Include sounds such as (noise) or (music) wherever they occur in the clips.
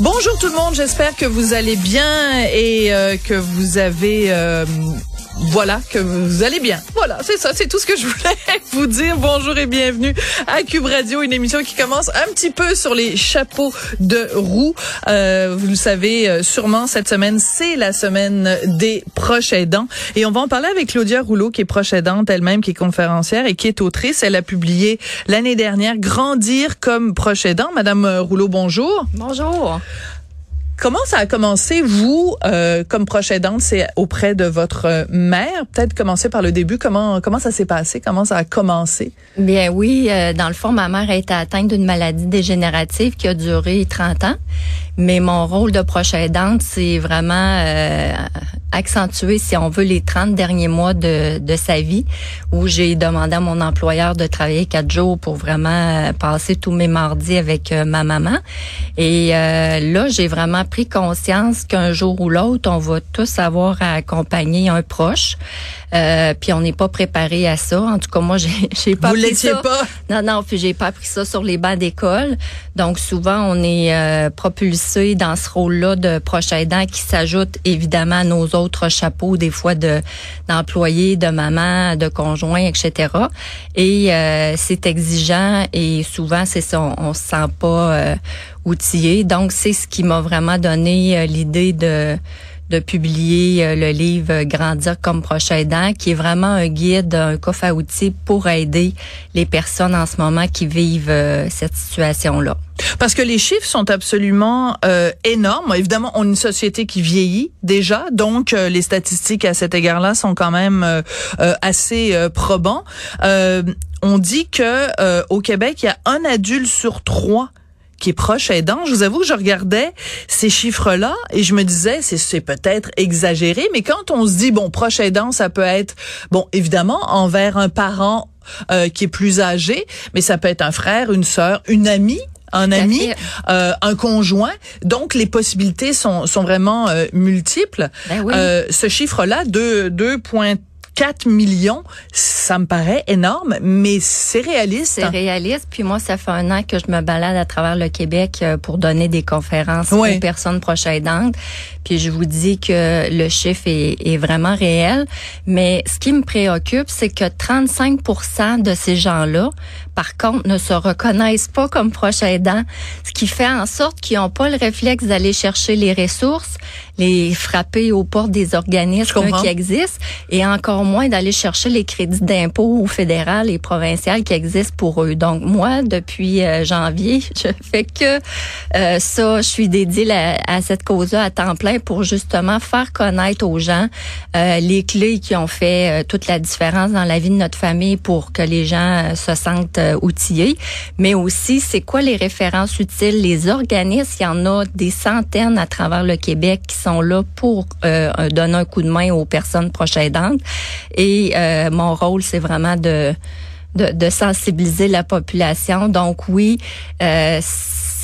Bonjour tout le monde, j'espère que vous allez bien et euh, que vous avez euh, voilà, que vous allez bien. Voilà, c'est ça, c'est tout ce que je voulais (laughs) vous dire. Bonjour et bienvenue à Cube Radio, une émission qui commence un petit peu sur les chapeaux de roue. Euh, vous le savez euh, sûrement, cette semaine, c'est la semaine des proches aidants. Et on va en parler avec Claudia Rouleau, qui est proche aidante elle-même, qui est conférencière et qui est autrice. Elle a publié l'année dernière Grandir comme proche aidant. Madame Rouleau, bonjour. Bonjour. Comment ça a commencé, vous, euh, comme proche aidante, c'est auprès de votre mère? Peut-être commencer par le début. Comment comment ça s'est passé? Comment ça a commencé? Bien oui, euh, dans le fond, ma mère a été atteinte d'une maladie dégénérative qui a duré 30 ans. Mais mon rôle de proche aidante, c'est vraiment euh, accentuer, si on veut, les 30 derniers mois de, de sa vie, où j'ai demandé à mon employeur de travailler quatre jours pour vraiment passer tous mes mardis avec ma maman. Et là, j'ai vraiment pris conscience qu'un jour ou l'autre, on va tous avoir à accompagner un proche. Euh, puis on n'est pas préparé à ça. En tout cas, moi, (laughs) j'ai pas Vous appris ça. pas? Non, non, puis j'ai pas appris ça sur les bancs d'école. Donc souvent, on est euh, propulsé dans ce rôle-là de proche aidant qui s'ajoute évidemment à nos autres chapeaux, des fois de d'employés, de maman, de conjoint, etc. Et euh, c'est exigeant et souvent, c'est ça, on, on se sent pas euh, outillé. Donc c'est ce qui m'a vraiment donné euh, l'idée de de publier euh, le livre Grandir comme proche aidant, qui est vraiment un guide, un coffre à outils pour aider les personnes en ce moment qui vivent euh, cette situation-là. Parce que les chiffres sont absolument euh, énormes. Évidemment, on est une société qui vieillit déjà, donc euh, les statistiques à cet égard-là sont quand même euh, assez probants. on dit que au Québec, il y a un adulte sur trois qui est proche aidant. Je vous avoue que je regardais ces chiffres-là et je me disais, c'est peut-être exagéré, mais quand on se dit, bon, proche aidant, ça peut être, bon, évidemment, envers un parent euh, qui est plus âgé, mais ça peut être un frère, une sœur, une amie un ami, euh, un conjoint. Donc les possibilités sont, sont vraiment euh, multiples. Ben oui. euh, ce chiffre-là, 2,3 4 millions, ça me paraît énorme, mais c'est réaliste. C'est réaliste. Puis moi, ça fait un an que je me balade à travers le Québec euh, pour donner des conférences oui. aux personnes proches aidantes. Puis je vous dis que le chiffre est, est vraiment réel. Mais ce qui me préoccupe, c'est que 35% de ces gens-là, par contre, ne se reconnaissent pas comme proches aidants, ce qui fait en sorte qu'ils n'ont pas le réflexe d'aller chercher les ressources, les frapper aux portes des organismes qui existent, et encore moins d'aller chercher les crédits d'impôt fédéral et provincial qui existent pour eux. Donc moi, depuis euh, janvier, (laughs) je fais que euh, ça. Je suis dédiée à, à cette cause-là à temps plein pour justement faire connaître aux gens euh, les clés qui ont fait euh, toute la différence dans la vie de notre famille pour que les gens se sentent outillés. Mais aussi, c'est quoi les références utiles, les organismes? Il y en a des centaines à travers le Québec qui sont là pour donner un coup de main aux personnes proches. Et euh, mon rôle, c'est vraiment de, de, de, sensibiliser la population. Donc oui, euh,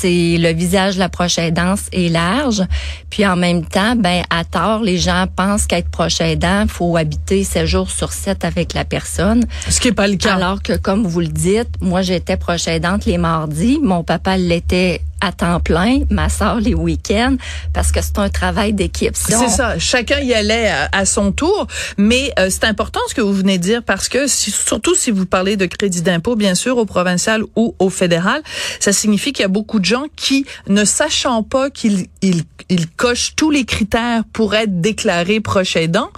c'est le visage de la proche aidance est large. Puis en même temps, ben à tort, les gens pensent qu'être proche aidant, faut habiter 7 jours sur 7 avec la personne. Ce qui n'est pas le cas. Alors que comme vous le dites, moi j'étais proche aidante les mardis, mon papa l'était à temps plein, ma soeur les week-ends, parce que c'est un travail d'équipe. Si c'est ça. Chacun y allait à, à son tour, mais euh, c'est important ce que vous venez de dire parce que si, surtout si vous parlez de crédit d'impôt, bien sûr, au provincial ou au fédéral, ça signifie qu'il y a beaucoup de gens qui, ne sachant pas qu'ils ils, ils cochent tous les critères pour être déclarés proche aidant,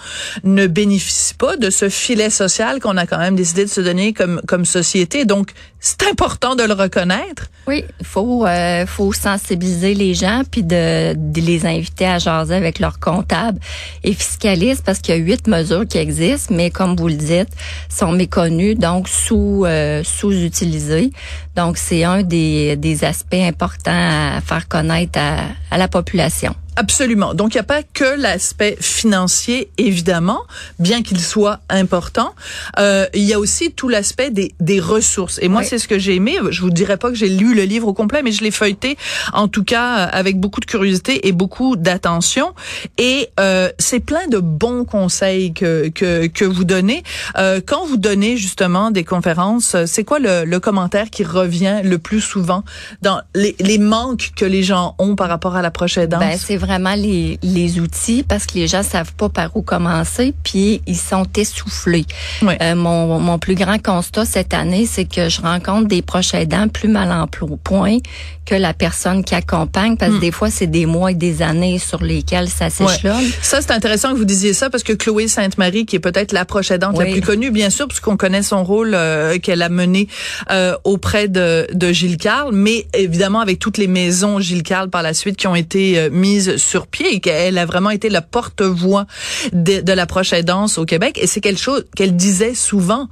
ne bénéficient pas de ce filet social qu'on a quand même décidé de se donner comme comme société. Donc, c'est important de le reconnaître. Oui, faut euh, faut sensibiliser les gens puis de, de, les inviter à jaser avec leur comptable et fiscaliste parce qu'il y a huit mesures qui existent, mais comme vous le dites, sont méconnues donc sous euh, sous-utilisées. Donc c'est un des, des aspects importants à faire connaître à, à la population. Absolument. Donc, il n'y a pas que l'aspect financier, évidemment, bien qu'il soit important. Euh, il y a aussi tout l'aspect des, des ressources. Et moi, c'est ce que j'ai aimé. Je vous dirais pas que j'ai lu le livre au complet, mais je l'ai feuilleté, en tout cas, avec beaucoup de curiosité et beaucoup d'attention. Et euh, c'est plein de bons conseils que, que, que vous donnez. Euh, quand vous donnez, justement, des conférences, c'est quoi le, le, commentaire qui revient le plus souvent dans les, les manques que les gens ont par rapport à la prochaine danse? Ben, vraiment les, les outils parce que les gens savent pas par où commencer, puis ils sont essoufflés. Euh, mon, mon plus grand constat cette année, c'est que je rencontre des proches aidants plus mal en point que la personne qui accompagne, parce que hmm. des fois, c'est des mois et des années sur lesquels ça s'échelonne. Ça, c'est intéressant que vous disiez ça, parce que Chloé Sainte-Marie, qui est peut-être la proche aidante la plus connue, bien sûr, puisqu'on connaît son rôle euh, qu'elle a mené euh, auprès de, de Gilles Carle, mais évidemment avec toutes les maisons Gilles Carle par la suite qui ont été euh, mises sur pied et qu'elle a vraiment été la porte-voix de, de la proche aidance au Québec. Et c'est quelque chose qu'elle disait souvent.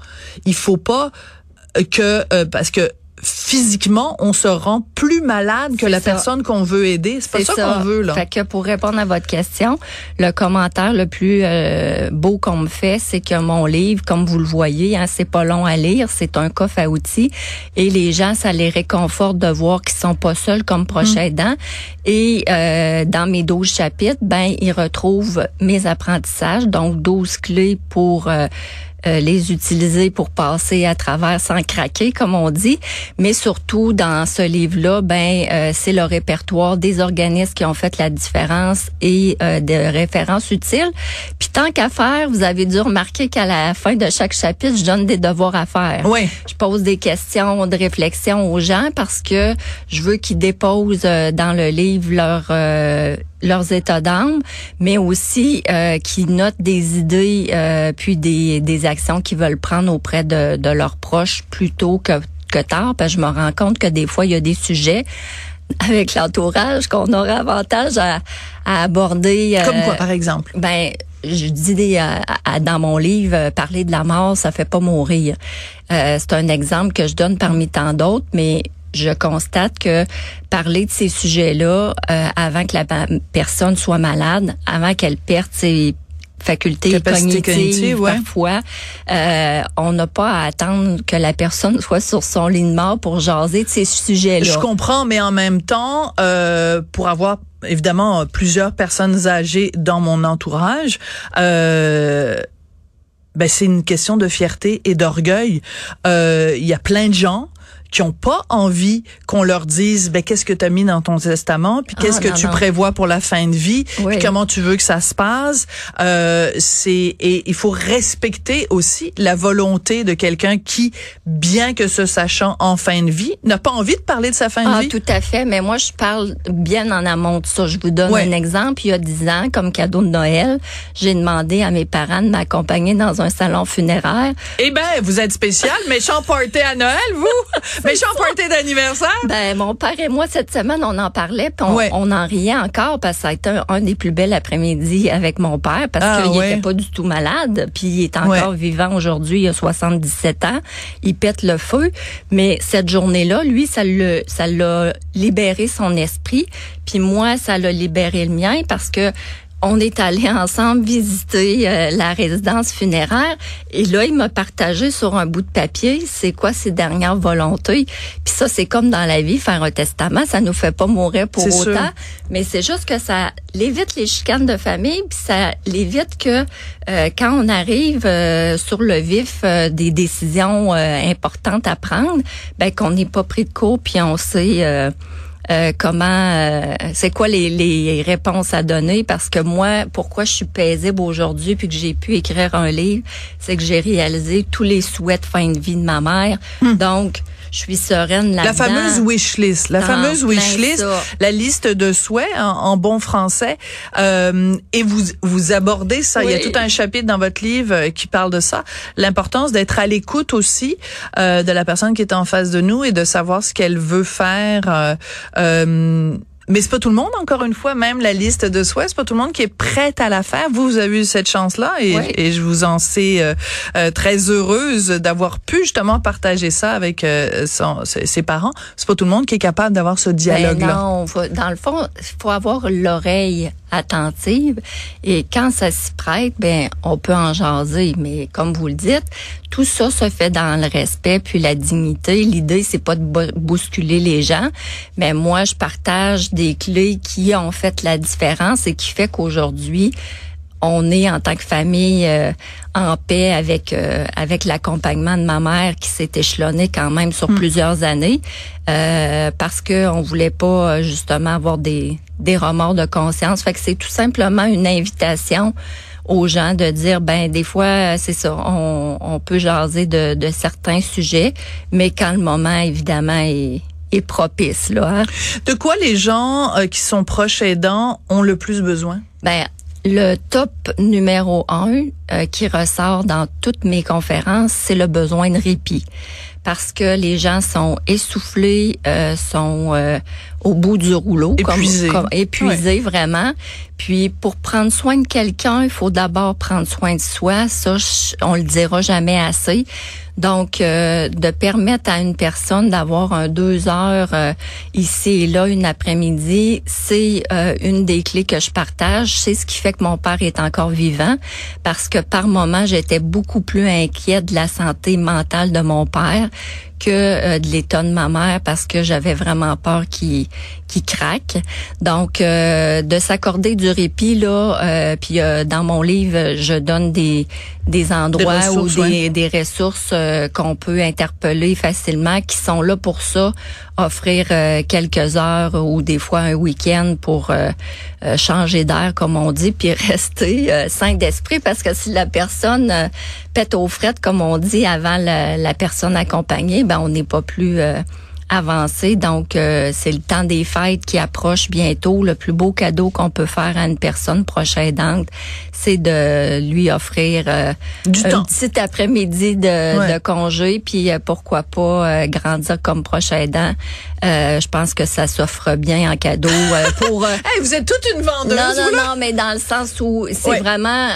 Il faut pas que parce que physiquement, on se rend plus malade que la personne qu'on veut aider. C'est pas ça, qu'on veut là. Fait que pour répondre à votre question, le commentaire le plus euh, beau qu'on me fait, c'est que mon livre, comme vous le voyez, hein, c'est pas long à lire, c'est un coffre à outils et les gens, ça les réconforte de voir qu'ils sont pas seuls comme proches mm. aidants. Et euh, dans mes 12 chapitres, ben ils retrouvent mes apprentissages, donc 12 clés pour euh, euh, les utiliser pour passer à travers sans craquer, comme on dit. Mais surtout, dans ce livre-là, ben euh, c'est le répertoire des organismes qui ont fait la différence et euh, des références utiles. Puis tant qu'à faire, vous avez dû remarquer qu'à la fin de chaque chapitre, je donne des devoirs à faire. Oui. Je pose des questions de réflexion aux gens parce que je veux qu'ils déposent dans le livre leur leurs états d'âme, mais aussi euh, qui notent des idées euh, puis des, des actions qu'ils veulent prendre auprès de, de leurs proches plus tôt que, que tard. Parce que je me rends compte que des fois, il y a des sujets avec l'entourage qu'on aurait avantage à, à aborder. Euh, Comme quoi, par exemple? Ben, je dis dans mon livre, parler de la mort, ça fait pas mourir. c'est un exemple que je donne parmi tant d'autres, mais je constate que parler de ces sujets-là euh, avant que la personne soit malade, avant qu'elle perde ses facultés cognitives, parfois, euh, on n'a pas à attendre que la personne (laughs) soit sur son lit de mort pour jaser de ces sujets-là. Je comprends, mais en même temps, euh, pour avoir évidemment plusieurs personnes âgées dans mon entourage, euh, ben c'est une question de fierté et d'orgueil. Euh, il y a plein de gens qui ont pas envie qu'on leur dise ben qu'est-ce que tu as mis dans ton testament puis qu'est-ce ah, que tu prévois pour la fin de vie puis comment tu veux que ça se passe. Euh, c'est et il faut respecter aussi la volonté de quelqu'un qui bien que se sachant en fin de vie n'a pas envie de parler de sa fin de ah, vie. tout à fait. Mais moi je parle bien en amont de ça. Je vous donne un exemple. Il y a dix ans comme cadeau de Noël j'ai demandé à mes parents de m'accompagner dans un salon funéraire. Eh ben vous êtes spécial méchant party à Noël vous (laughs) Méchant party d'anniversaire? Ben, mon père et moi, cette semaine, on en parlait, puis on, en riait encore parce que ça a été un, des plus belles après-midi avec mon père parce ah, qu'il était pas du tout malade, puis il est encore vivant aujourd'hui, il a 77 ans, il pète le feu, mais cette journée-là, lui, ça le ça l'a libéré son esprit, puis moi, ça l'a libéré le mien parce que on est allé ensemble visiter euh, la résidence funéraire. Et là il m'a partagé sur un bout de papier c'est quoi ses dernières volontés. Puis ça c'est comme dans la vie faire un testament ça nous fait pas mourir pour autant. mais c'est juste que ça l'évite les chicanes de famille puis ça l'évite que euh, quand on arrive euh, sur le vif des décisions importantes à prendre ben qu'on n'est pas pris de court puis on sait euh, comment, euh, c'est quoi les, les, réponses à donner? Parce que moi, pourquoi je suis paisible aujourd'hui puis que j'ai pu écrire un livre, c'est que j'ai réalisé tous les souhaits de fin de vie de ma mère. Hmm. Donc, je suis sereine là-dedans. La fameuse wish list, la fameuse wish list, la liste de souhaits en, bon français. Euh, et vous vous abordez ça. Il y a tout un chapitre dans votre livre euh, qui parle de ça. L'importance d'être à l'écoute aussi euh, de la personne qui est en face de nous et de savoir ce qu'elle veut faire. Euh, Mais c'est pas tout le monde, encore une fois, même la liste de souhaits, c'est pas tout le monde qui est prêt à la faire. Vous, vous avez eu cette chance-là et, et je vous en sais euh, euh, très heureuse d'avoir pu justement partager ça avec euh, son, ses parents. C'est pas tout le monde qui est capable d'avoir ce ben dialogue-là. non, dans le fond, il faut avoir l'oreille attentive et quand ça s'y prête, ben on peut en jaser. Mais comme vous le dites, tout ça se fait dans le respect puis la dignité. L'idée c'est pas de bousculer les gens, mais moi je partage des clés qui ont fait la différence et qui fait qu'aujourd'hui, on est en tant que famille euh, en paix avec euh, avec l'accompagnement de ma mère qui s'est échelonné quand même sur hmm. plusieurs années euh, parce que on voulait pas justement avoir des des remords de conscience. Fait que c'est tout simplement une invitation aux gens de dire ben des fois c'est ça on, on peut jaser de, de certains sujets mais quand le moment évidemment est est propice là. Hein. De quoi les gens euh, qui sont proches aidants ont le plus besoin? Ben le top numéro un euh, qui ressort dans toutes mes conférences, c'est le besoin de répit parce que les gens sont essoufflés, euh, sont euh, au bout du rouleau, épuisés, comme, épuisés vraiment. Puis pour prendre soin de quelqu'un, il faut d'abord prendre soin de soi. Ça, on le dira jamais assez. Donc, euh, de permettre à une personne d'avoir un deux heures euh, ici et là, une après-midi, c'est euh, une des clés que je partage. C'est ce qui fait que mon père est encore vivant, parce que par moment, j'étais beaucoup plus inquiète de la santé mentale de mon père que euh, de l'état de ma mère parce que j'avais vraiment peur qu'il qui craque. Donc euh, de s'accorder du répit là, euh, puis dans mon livre je donne des des endroits ou des, des ressources qu'on peut interpeller facilement qui sont là pour ça, offrir quelques heures ou des fois un week-end pour changer d'air comme on dit, puis (laughs) rester sain d'esprit parce que si la personne pète aux frettes comme on dit avant la, la personne accompagnée, ben on n'est pas plus euh, avancé. Donc, euh, c'est le temps des fêtes qui approche bientôt. Le plus beau cadeau qu'on peut faire à une personne proche aidante, c'est de lui offrir euh, du un petit après-midi de, de, congé, puis pourquoi pas grandir comme proche aidant. Je pense que ça s'offre bien en cadeau pour. (laughs) hey, vous êtes toute une vendeuse. Non, non, non, mais dans le sens où c'est vraiment,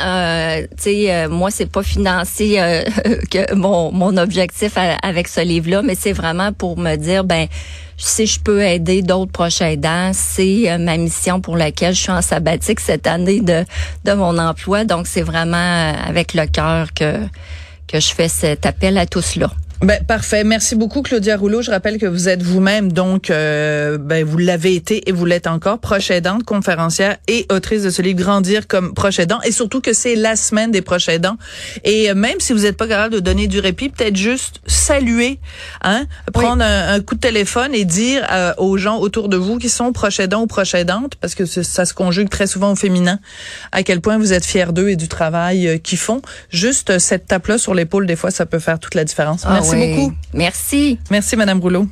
tu sais, moi c'est pas financier (laughs) que mon mon objectif avec ce livre-là, mais c'est vraiment pour me dire ben si je peux aider d'autres proches aidants, c'est euh, ma mission pour laquelle je suis en sabbatique cette année de, de mon emploi. Donc, c'est vraiment euh, avec le cœur que, que je fais cet appel à tous là. Ben, parfait. Merci beaucoup, Claudia Rouleau. Je rappelle que vous êtes vous-même, donc, euh, ben, vous l'avez été et vous l'êtes encore, proche aidante, conférencière et autrice de ce livre Grandir comme proche aidant. Et surtout que c'est la semaine des proches aidants. Et euh, même si vous n'êtes pas capable de donner du répit, peut-être juste saluer, hein, prendre un, coup de téléphone et dire euh, aux gens autour de vous qui sont proches aidants ou proches aidantes, parce que ça se conjugue très souvent au féminin, à quel point vous êtes fiers d'eux et du travail qu'ils font. Juste cette tape-là sur l'épaule, des fois, ça peut faire toute la différence. Ah Merci beaucoup. Merci. Merci, Madame Rouleau.